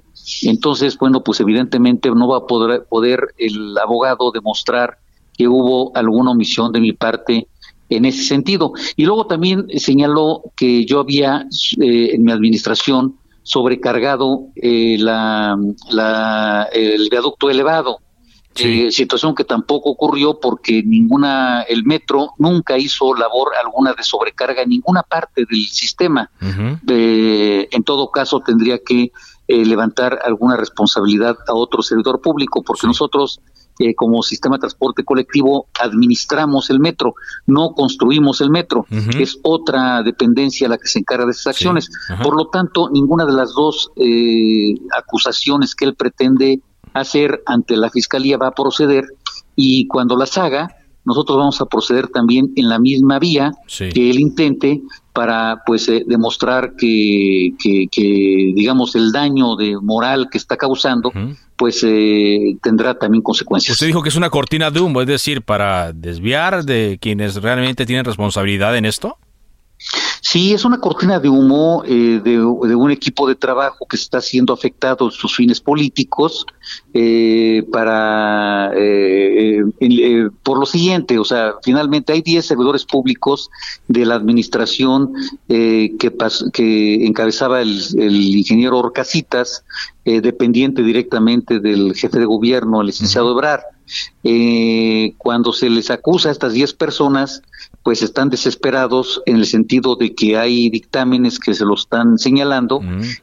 Entonces, bueno, pues evidentemente no va a poder, poder el abogado demostrar que hubo alguna omisión de mi parte en ese sentido. Y luego también señaló que yo había eh, en mi administración sobrecargado eh, la, el viaducto elevado. Eh, situación que tampoco ocurrió porque ninguna el metro nunca hizo labor alguna de sobrecarga en ninguna parte del sistema. en todo caso tendría que eh, levantar alguna responsabilidad a otro servidor público porque nosotros como sistema de transporte colectivo administramos el metro, no construimos el metro, es otra dependencia la que se encarga de esas acciones. Por lo tanto, ninguna de las dos eh, acusaciones que él pretende hacer ante la Fiscalía va a proceder y cuando las haga, nosotros vamos a proceder también en la misma vía que él intente para pues eh, demostrar que, que, digamos el daño de moral que está causando pues eh, tendrá también consecuencias. Usted dijo que es una cortina de humo, es decir, para desviar de quienes realmente tienen responsabilidad en esto. Sí, es una cortina de humo eh, de, un equipo de trabajo que está siendo afectado en sus fines políticos eh, para eh, por lo siguiente, o sea, finalmente hay 10 servidores públicos de la administración que, que encabezaba el, ingeniero Orcasitas, dependiente directamente del jefe de gobierno, el licenciado Ebrar. cuando se les acusa a estas 10 personas, pues están desesperados en el sentido de que hay dictámenes que se lo están señalando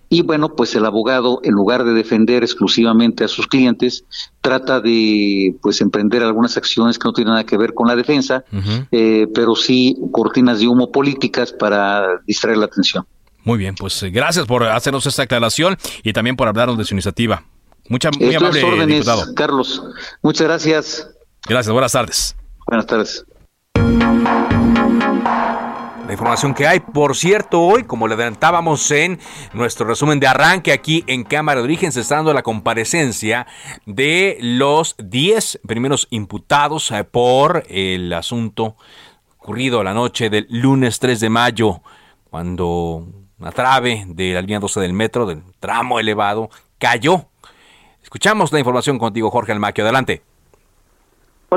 y bueno, pues el abogado en lugar de defender exclusivamente a sus clientes trata de pues emprender algunas acciones que no tienen nada que ver con la defensa, eh, pero sí cortinas de humo políticas para distraer la atención. Muy bien, pues eh, gracias por hacernos esta aclaración y también por hablarnos de su iniciativa. Mucha, muy amable, diputado. Carlos. Muchas gracias. Gracias, buenas tardes. Buenas tardes. La información que hay, por cierto, hoy, como le adelantábamos en nuestro resumen de arranque aquí en Cámara de Origen, se está dando la comparecencia de los 10 primeros imputados eh, por el asunto ocurrido la noche del lunes 3 de mayo, cuando una trave de la línea 12 del metro, del tramo elevado, cayó. Escuchamos la información contigo, Jorge Almaquio. Adelante.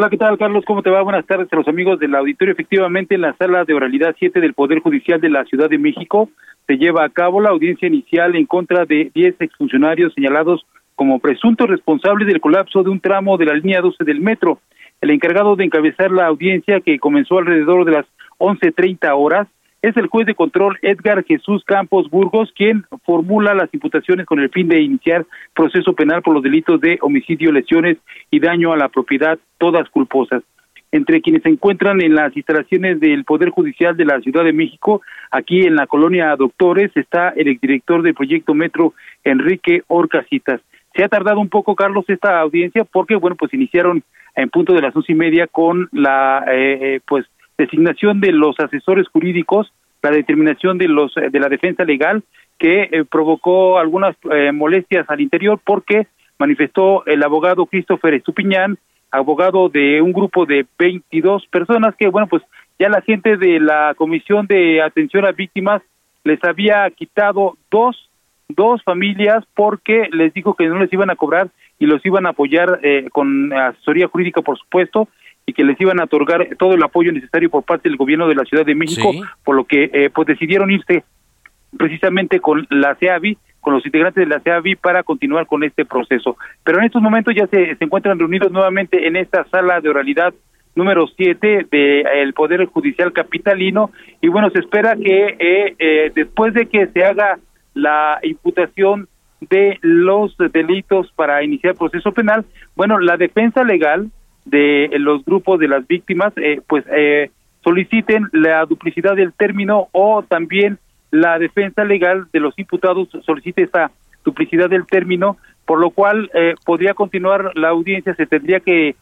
Hola, ¿qué tal, Carlos? ¿Cómo te va? Buenas tardes a los amigos del auditorio. Efectivamente, en la sala de oralidad 7 del Poder Judicial de la Ciudad de México se lleva a cabo la audiencia inicial en contra de 10 exfuncionarios señalados como presunto responsable del colapso de un tramo de la línea 12 del metro. El encargado de encabezar la audiencia que comenzó alrededor de las 11:30 horas es el juez de control Edgar Jesús Campos Burgos, quien formula las imputaciones con el fin de iniciar proceso penal por los delitos de homicidio, lesiones y daño a la propiedad, todas culposas. Entre quienes se encuentran en las instalaciones del Poder Judicial de la Ciudad de México, aquí en la colonia Doctores, está el exdirector del proyecto Metro, Enrique Orcasitas. Se ha tardado un poco, Carlos, esta audiencia porque, bueno, pues iniciaron en punto de las once y media con la, eh, eh, pues, designación de los asesores jurídicos, la determinación de los de la defensa legal que eh, provocó algunas eh, molestias al interior porque manifestó el abogado Christopher Estupiñán, abogado de un grupo de 22 personas que bueno, pues ya la gente de la Comisión de Atención a Víctimas les había quitado dos dos familias porque les dijo que no les iban a cobrar y los iban a apoyar eh, con asesoría jurídica, por supuesto, y que les iban a otorgar todo el apoyo necesario por parte del gobierno de la Ciudad de México, por lo que eh, pues decidieron irse precisamente con la CEAVI, con los integrantes de la CEAVI para continuar con este proceso. Pero en estos momentos ya se, se encuentran reunidos nuevamente en esta sala de oralidad número 7 del Poder Judicial Capitalino y bueno, se espera que eh, eh, después de que se haga la imputación de los delitos para iniciar proceso penal, bueno, la defensa legal de los grupos de las víctimas, eh, pues eh, soliciten la duplicidad del término o también la defensa legal de los imputados solicite esa duplicidad del término, por lo cual eh, podría continuar la audiencia, se tendría que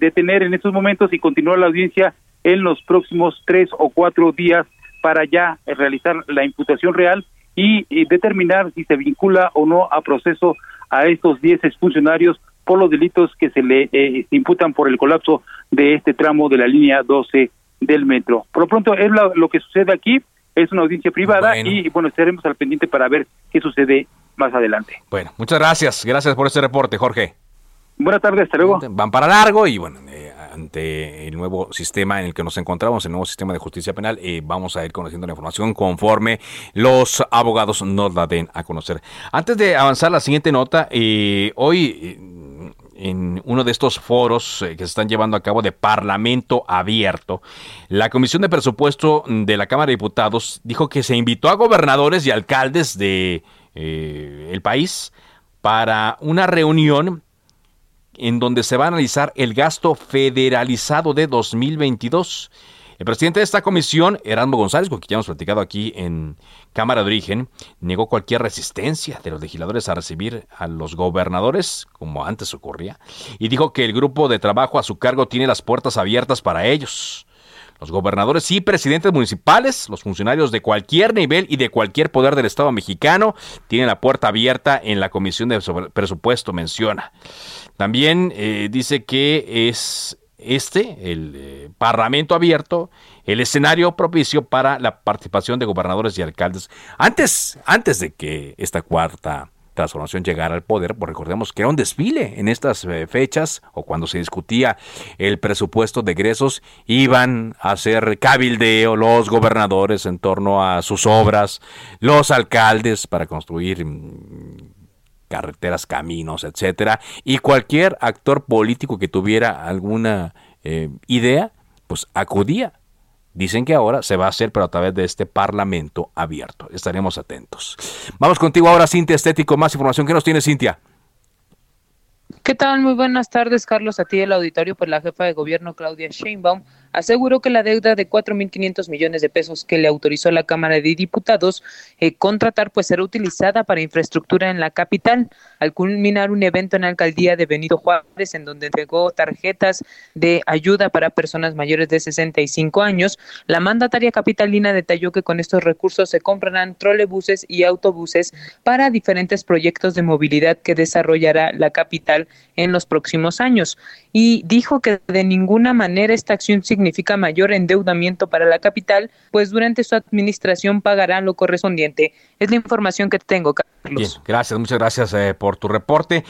detener en estos momentos y continuar la audiencia en los próximos tres o cuatro días para ya realizar la imputación real y, determinar si se vincula o no a proceso a estos diez exfuncionarios por los delitos que se le eh, imputan por el colapso de este tramo de la línea 12 del metro. Por lo pronto es lo, que sucede aquí, es una audiencia privada y bueno, estaremos al pendiente para ver qué sucede más adelante. Bueno, muchas gracias, gracias por este reporte, Jorge. Buenas tardes, hasta luego. Van para largo y bueno, eh, ante el nuevo sistema en el que nos encontramos, el nuevo sistema de justicia penal, eh, vamos a ir conociendo la información conforme los abogados nos la den a conocer. Antes de avanzar la siguiente nota, hoy en uno de estos foros eh, que se están llevando a cabo de Parlamento Abierto, la Comisión de Presupuesto de la Cámara de Diputados dijo que se invitó a gobernadores y alcaldes de eh, el país para una reunión en donde se va a analizar el gasto federalizado de 2022. El presidente de esta comisión, Erasmo González, con quien ya hemos platicado aquí en Cámara de Origen, negó cualquier resistencia de los legisladores a recibir a los gobernadores, como antes ocurría, y dijo que el grupo de trabajo a su cargo tiene las puertas abiertas para ellos. Los gobernadores y presidentes municipales, los funcionarios de cualquier nivel y de cualquier poder del Estado mexicano, tienen la puerta abierta en la Comisión de Presupuesto, menciona. También eh, dice que es este, el eh, Parlamento abierto, el escenario propicio para la participación de gobernadores y alcaldes. Antes, antes de que esta cuarta transformación llegara al poder, pues recordemos que era un desfile en estas eh, fechas o cuando se discutía el presupuesto de egresos, iban a hacer cabildeo los gobernadores en torno a sus obras, los alcaldes para construir mm, carreteras, caminos, etcétera, y cualquier actor político que tuviera alguna eh, idea, pues acudía. Dicen que ahora se va a hacer, pero a través de este parlamento abierto. Estaremos atentos. Vamos contigo ahora, Cintia Estético. Más información. ¿Qué nos tiene, Cintia? ¿Qué tal? Muy buenas tardes, Carlos. A ti el auditorio, por pues la jefa de gobierno, Claudia Sheinbaum, aseguró que la deuda de 4.500 millones de pesos que le autorizó la Cámara de Diputados eh, contratar pues será utilizada para infraestructura en la capital. Al culminar un evento en la alcaldía de Benito Juárez, en donde entregó tarjetas de ayuda para personas mayores de 65 años, la mandataria capitalina detalló que con estos recursos se comprarán trolebuses y autobuses para diferentes proyectos de movilidad que desarrollará la capital en los próximos años. Y dijo que de ninguna manera esta acción significa significa mayor endeudamiento para la capital, pues durante su administración pagarán lo correspondiente. Es la información que tengo, Carlos. Bien, gracias, muchas gracias eh, por tu reporte.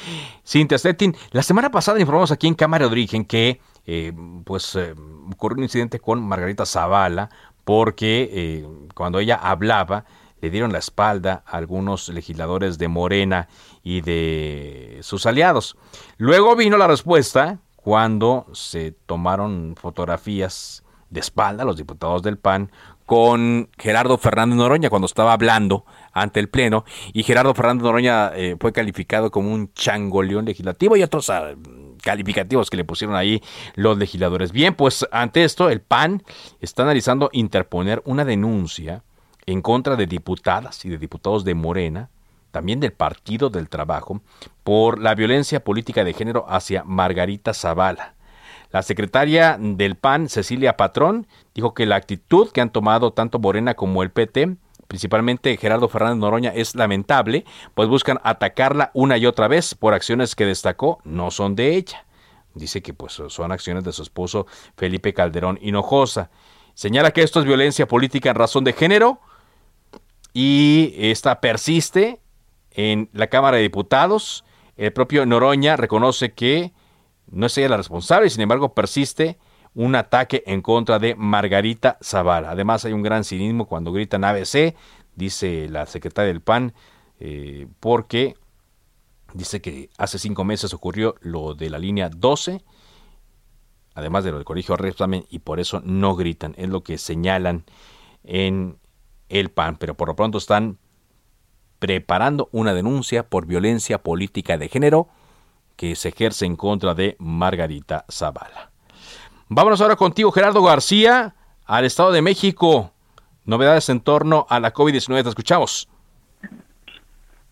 Cintia Stettin, la semana pasada informamos aquí en Cámara de Origen que eh, pues eh, ocurrió un incidente con Margarita Zavala porque cuando ella hablaba le dieron la espalda a algunos legisladores de Morena y de sus aliados. Luego vino la respuesta cuando se tomaron fotografías de espalda los diputados del PAN con Gerardo Fernández Noroña cuando estaba hablando ante el Pleno y Gerardo Fernández Noroña eh, fue calificado como un changoleón legislativo y otros ah, calificativos que le pusieron ahí los legisladores. Bien, pues ante esto el PAN está analizando interponer una denuncia en contra de diputadas y de diputados de Morena, también del Partido del Trabajo, por la violencia política de género hacia Margarita Zavala. La secretaria del PAN, Cecilia Patrón, dijo que la actitud que han tomado tanto Morena como el PT, principalmente Gerardo Fernández Noroña, es lamentable, pues buscan atacarla una y otra vez por acciones que destacó no son de ella. Dice que pues son acciones de su esposo Felipe Calderón Hinojosa. Señala que esto es violencia política en razón de género y esta persiste en la Cámara de Diputados. El propio Noroña reconoce que no es ella la responsable, sin embargo persiste un ataque en contra de Margarita Zavala. Además hay un gran cinismo cuando gritan ABC, dice la secretaria del PAN, eh, porque dice que hace cinco meses ocurrió lo de la línea 12, además de lo del colegio Repsamen, y por eso no gritan, es lo que señalan en el PAN, pero por lo pronto están preparando una denuncia por violencia política de género que se ejerce en contra de Margarita Zavala. Vámonos ahora contigo, Gerardo García, al Estado de México. Novedades en torno a la COVID-19. Te escuchamos.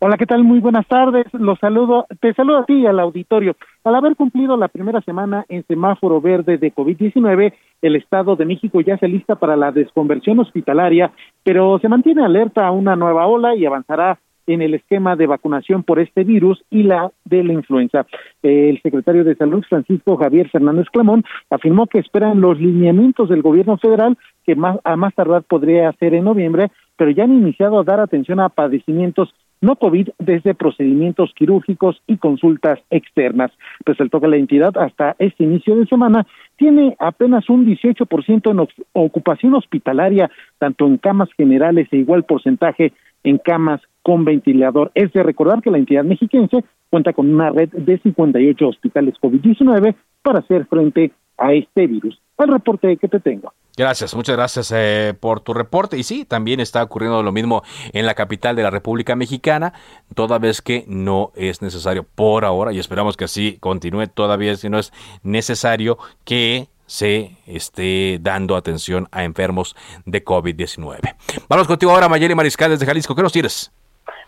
Hola, ¿qué tal? Muy buenas tardes. Los saludo, te saludo a ti y al auditorio. Al haber cumplido la primera semana en semáforo verde de COVID-19, el Estado de México ya se lista para la desconversión hospitalaria, pero se mantiene alerta a una nueva ola y avanzará en el esquema de vacunación por este virus y la de la influenza. El secretario de Salud, Francisco Javier Fernández Clamón, afirmó que esperan los lineamientos del gobierno federal, que más, a más tardar podría ser en noviembre, pero ya han iniciado a dar atención a padecimientos no COVID desde procedimientos quirúrgicos y consultas externas. Resaltó que la entidad hasta este inicio de semana tiene apenas un 18% en ocupación hospitalaria, tanto en camas generales e igual porcentaje en camas con ventilador. Es de recordar que la entidad mexiquense cuenta con una red de 58 hospitales COVID-19 para hacer frente a este virus. El reporte que te tengo. Gracias, muchas gracias eh, por tu reporte. Y sí, también está ocurriendo lo mismo en la capital de la República Mexicana, toda vez que no es necesario por ahora, y esperamos que así continúe todavía si no es necesario que se esté dando atención a enfermos de COVID-19. Vamos contigo ahora, Mayeli Mariscal desde Jalisco. ¿Qué nos tienes?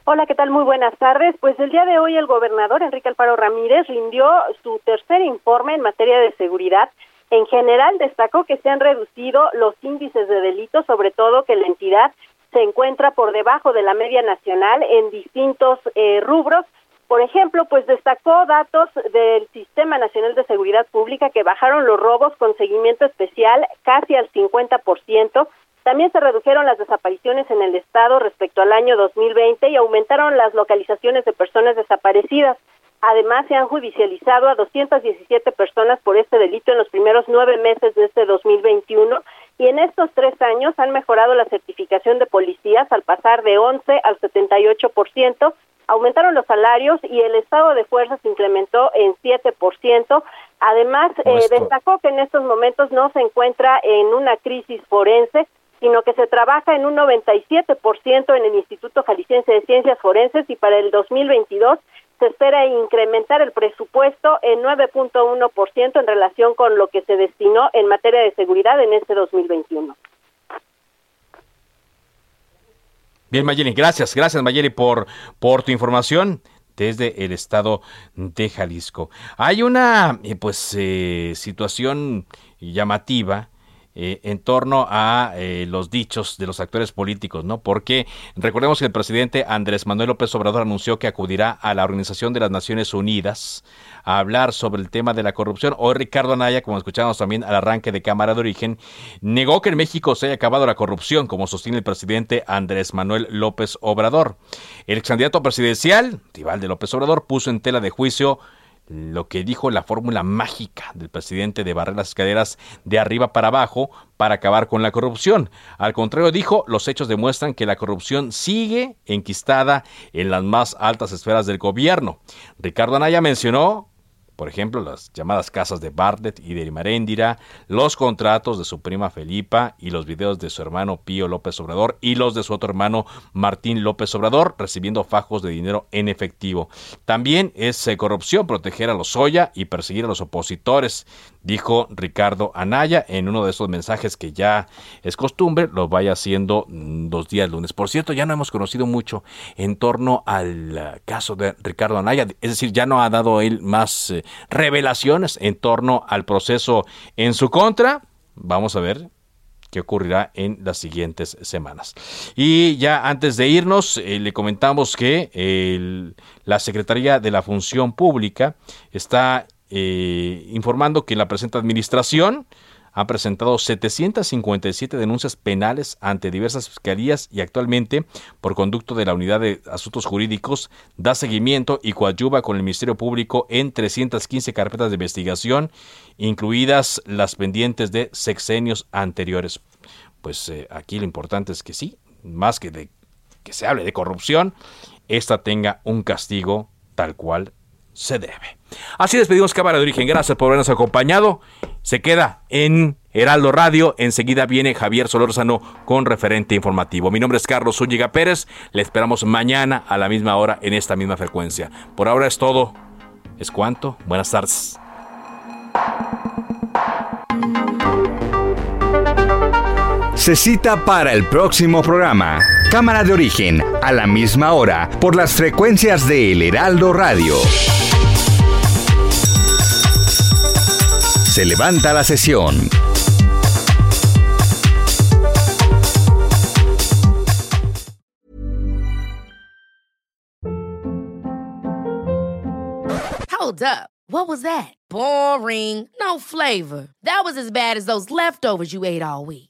Hola, ¿qué tal? Muy buenas tardes. Pues el día de hoy el gobernador Enrique Alfaro Ramírez rindió su tercer informe en materia de seguridad. En general destacó que se han reducido los índices de delitos, sobre todo que la entidad se encuentra por debajo de la media nacional en distintos eh, rubros. Por ejemplo, pues destacó datos del Sistema Nacional de Seguridad Pública que bajaron los robos con seguimiento especial casi al 50%, también se redujeron las desapariciones en el estado respecto al año 2020 y aumentaron las localizaciones de personas desaparecidas. Además, se han judicializado a 217 personas por este delito en los primeros nueve meses de este 2021 y en estos tres años han mejorado la certificación de policías al pasar de 11 al 78%, aumentaron los salarios y el estado de fuerzas se incrementó en 7%. Además, eh, destacó que en estos momentos no se encuentra en una crisis forense, sino que se trabaja en un 97% en el Instituto Jalisciense de Ciencias Forenses y para el 2022 se espera incrementar el presupuesto en 9.1% en relación con lo que se destinó en materia de seguridad en este 2021. Bien, Mayeli, gracias, gracias Mayeli por, por tu información desde el estado de Jalisco. Hay una eh, pues eh, situación llamativa eh, en torno a eh, los dichos de los actores políticos, ¿no? Porque recordemos que el presidente Andrés Manuel López Obrador anunció que acudirá a la Organización de las Naciones Unidas a hablar sobre el tema de la corrupción. Hoy Ricardo Anaya, como escuchamos también al arranque de Cámara de Origen, negó que en México se haya acabado la corrupción, como sostiene el presidente Andrés Manuel López Obrador. El candidato presidencial, Tibalde López Obrador, puso en tela de juicio lo que dijo la fórmula mágica del presidente de barrer las escaleras de arriba para abajo para acabar con la corrupción. Al contrario, dijo, los hechos demuestran que la corrupción sigue enquistada en las más altas esferas del gobierno. Ricardo Anaya mencionó por ejemplo, las llamadas casas de Bartlett y de Maréndira, los contratos de su prima Felipa y los videos de su hermano Pío López Obrador y los de su otro hermano Martín López Obrador recibiendo fajos de dinero en efectivo. También es eh, corrupción proteger a los Soya y perseguir a los opositores, dijo Ricardo Anaya en uno de esos mensajes que ya es costumbre, lo vaya haciendo mm, dos días lunes. Por cierto, ya no hemos conocido mucho en torno al eh, caso de Ricardo Anaya, es decir, ya no ha dado él más eh, revelaciones en torno al proceso en su contra. Vamos a ver qué ocurrirá en las siguientes semanas. Y ya antes de irnos, eh, le comentamos que la Secretaría de la Función Pública está eh, informando que la presente administración ha presentado 757 denuncias penales ante diversas fiscalías y actualmente, por conducto de la Unidad de Asuntos Jurídicos, da seguimiento y coadyuva con el Ministerio Público en 315 carpetas de investigación, incluidas las pendientes de sexenios anteriores. Pues eh, aquí lo importante es que sí, más que de que se hable de corrupción, esta tenga un castigo tal cual se debe. Así despedimos Cámara de Origen. Gracias por habernos acompañado. Se queda en Heraldo Radio. Enseguida viene Javier Solórzano con referente informativo. Mi nombre es Carlos Zúñiga Pérez. Le esperamos mañana a la misma hora en esta misma frecuencia. Por ahora es todo. ¿Es cuanto? Buenas tardes. Se cita para el próximo programa. Cámara de origen, a la misma hora, por las frecuencias de El Heraldo Radio. Se levanta la sesión. Hold up. What was that? Boring. No flavor. That was as bad as those leftovers you ate all week.